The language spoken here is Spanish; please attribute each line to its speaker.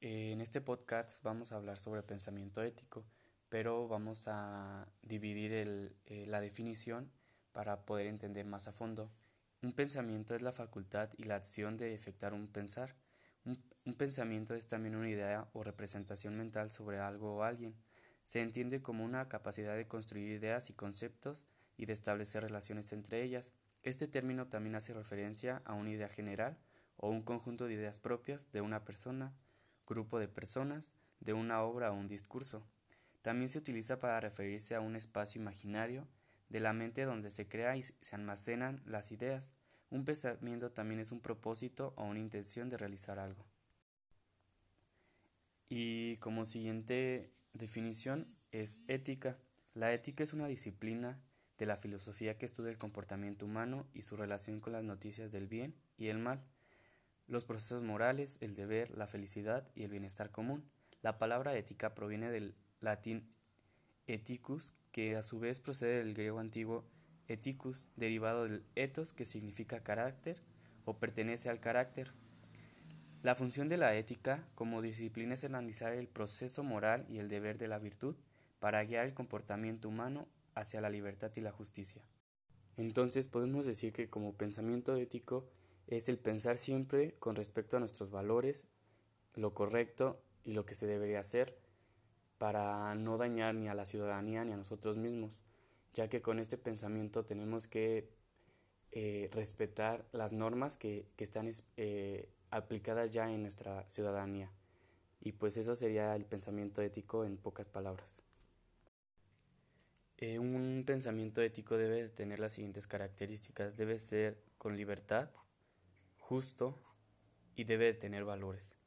Speaker 1: Eh, en este podcast vamos a hablar sobre pensamiento ético, pero vamos a dividir eh, la definición para poder entender más a fondo. Un pensamiento es la facultad y la acción de efectuar un pensar. un pensamiento es también una idea o representación mental sobre algo o alguien. Se entiende como una capacidad de construir ideas y conceptos y de establecer relaciones entre ellas. Este término también hace referencia a una idea general o un conjunto de ideas propias de una persona, grupo de personas, de una obra o un discurso. También se utiliza para referirse a un espacio imaginario de la mente donde se crea y se almacenan las ideas. Un pensamiento también es un propósito o una intención de realizar algo. Y como siguiente definición es ética. La ética es una disciplina de la filosofía que estudia el comportamiento humano y su relación con las noticias del bien y el mal los procesos morales, el deber, la felicidad y el bienestar común. La palabra ética proviene del latín ethicus, que a su vez procede del griego antiguo ethicus, derivado del ethos, que significa carácter o pertenece al carácter. La función de la ética como disciplina es analizar el proceso moral y el deber de la virtud para guiar el comportamiento humano hacia la libertad y la justicia. Entonces podemos decir que como pensamiento ético es el pensar siempre con respecto a nuestros valores, lo correcto y lo que se debería hacer para no dañar ni a la ciudadanía ni a nosotros mismos, ya que con este pensamiento tenemos que eh, respetar las normas que, están eh, aplicadas ya en nuestra ciudadanía. Y pues eso sería el pensamiento ético en pocas palabras. Eh, un pensamiento ético debe tener las siguientes características. Debe ser con libertad, justo y debe de tener valores.